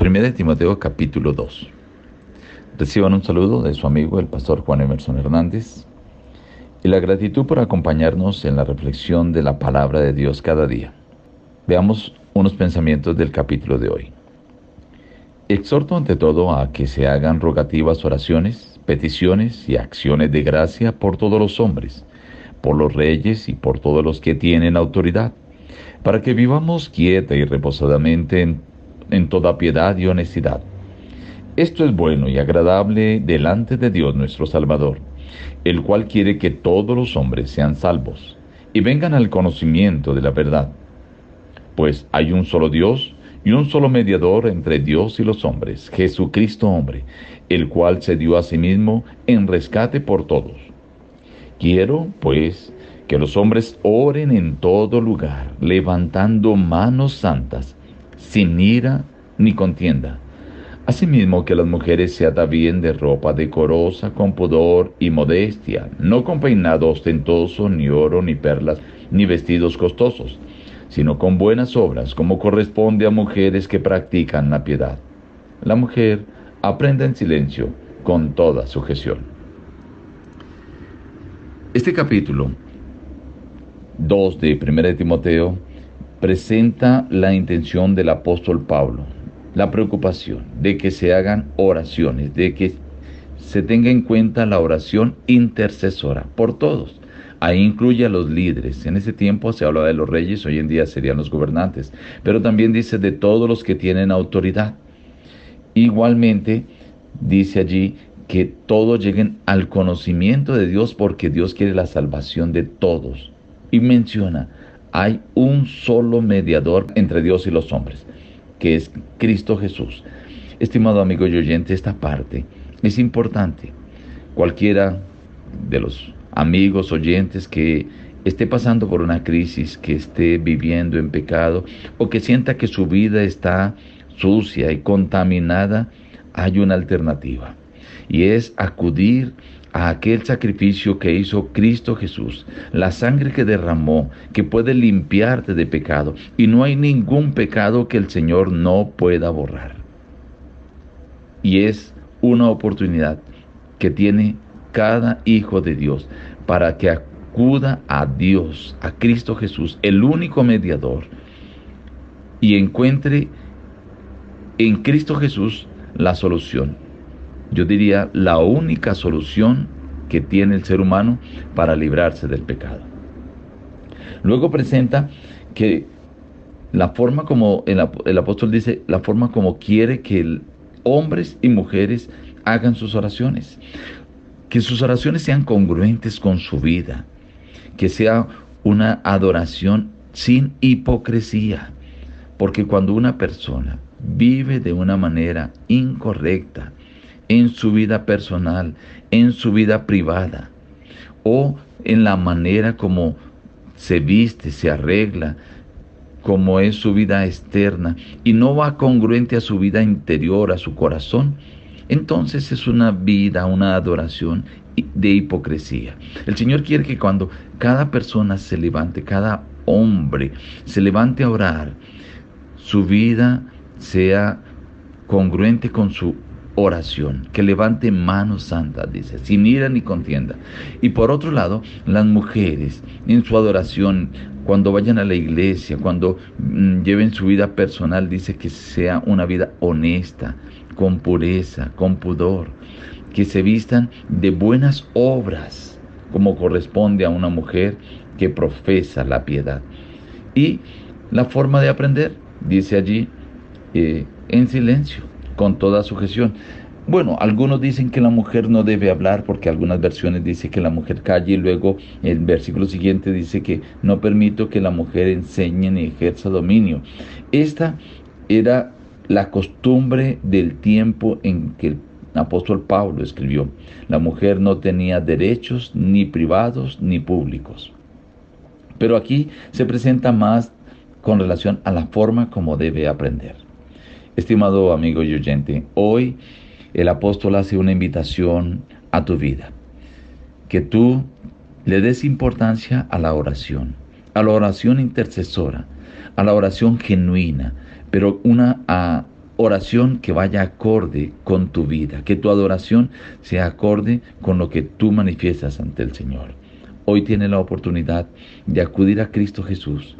1 Timoteo capítulo 2. Reciban un saludo de su amigo el pastor Juan Emerson Hernández y la gratitud por acompañarnos en la reflexión de la palabra de Dios cada día. Veamos unos pensamientos del capítulo de hoy. Exhorto ante todo a que se hagan rogativas oraciones, peticiones y acciones de gracia por todos los hombres, por los reyes y por todos los que tienen autoridad, para que vivamos quieta y reposadamente en en toda piedad y honestidad. Esto es bueno y agradable delante de Dios nuestro Salvador, el cual quiere que todos los hombres sean salvos y vengan al conocimiento de la verdad. Pues hay un solo Dios y un solo mediador entre Dios y los hombres, Jesucristo hombre, el cual se dio a sí mismo en rescate por todos. Quiero, pues, que los hombres oren en todo lugar, levantando manos santas, sin ira ni contienda. Asimismo que las mujeres se atavíen de ropa decorosa, con pudor y modestia, no con peinado ostentoso, ni oro, ni perlas, ni vestidos costosos, sino con buenas obras, como corresponde a mujeres que practican la piedad. La mujer aprenda en silencio, con toda sujeción. Este capítulo 2 de 1 Timoteo presenta la intención del apóstol Pablo, la preocupación de que se hagan oraciones, de que se tenga en cuenta la oración intercesora por todos. Ahí incluye a los líderes. En ese tiempo se habla de los reyes, hoy en día serían los gobernantes, pero también dice de todos los que tienen autoridad. Igualmente dice allí que todos lleguen al conocimiento de Dios porque Dios quiere la salvación de todos. Y menciona hay un solo mediador entre Dios y los hombres, que es Cristo Jesús. Estimado amigo y oyente, esta parte es importante. Cualquiera de los amigos oyentes que esté pasando por una crisis, que esté viviendo en pecado o que sienta que su vida está sucia y contaminada, hay una alternativa y es acudir a aquel sacrificio que hizo Cristo Jesús, la sangre que derramó, que puede limpiarte de pecado, y no hay ningún pecado que el Señor no pueda borrar. Y es una oportunidad que tiene cada hijo de Dios para que acuda a Dios, a Cristo Jesús, el único mediador, y encuentre en Cristo Jesús la solución yo diría, la única solución que tiene el ser humano para librarse del pecado. Luego presenta que la forma como el, apóstol dice, la forma como quiere que hombres y mujeres hagan sus oraciones, que sus oraciones sean congruentes con su vida, que sea una adoración sin hipocresía, porque cuando una persona vive de una manera incorrecta, en su vida personal, en su vida privada o en la manera como se viste, se arregla, como es su vida externa y no va congruente a su vida interior, a su corazón, entonces es una vida, una adoración de hipocresía. El Señor quiere que cuando cada persona se levante, cada hombre se levante a orar, su vida sea congruente con su oración, que levante manos santas, dice, sin ira ni contienda. Y por otro lado, las mujeres en su adoración, cuando vayan a la iglesia, cuando mm, lleven su vida personal, dice que sea una vida honesta, con pureza, con pudor, que se vistan de buenas obras, como corresponde a una mujer que profesa la piedad. Y la forma de aprender, dice allí, eh, en silencio con toda sujeción. Bueno, algunos dicen que la mujer no debe hablar porque algunas versiones dicen que la mujer calle y luego el versículo siguiente dice que no permito que la mujer enseñe ni ejerza dominio. Esta era la costumbre del tiempo en que el apóstol Pablo escribió. La mujer no tenía derechos ni privados ni públicos. Pero aquí se presenta más con relación a la forma como debe aprender. Estimado amigo y oyente, hoy el apóstol hace una invitación a tu vida, que tú le des importancia a la oración, a la oración intercesora, a la oración genuina, pero una oración que vaya acorde con tu vida, que tu adoración sea acorde con lo que tú manifiestas ante el Señor. Hoy tienes la oportunidad de acudir a Cristo Jesús,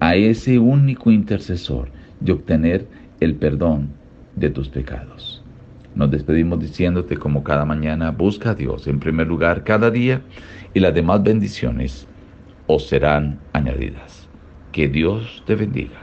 a ese único intercesor, de obtener el perdón de tus pecados. Nos despedimos diciéndote como cada mañana, busca a Dios en primer lugar cada día y las demás bendiciones os serán añadidas. Que Dios te bendiga.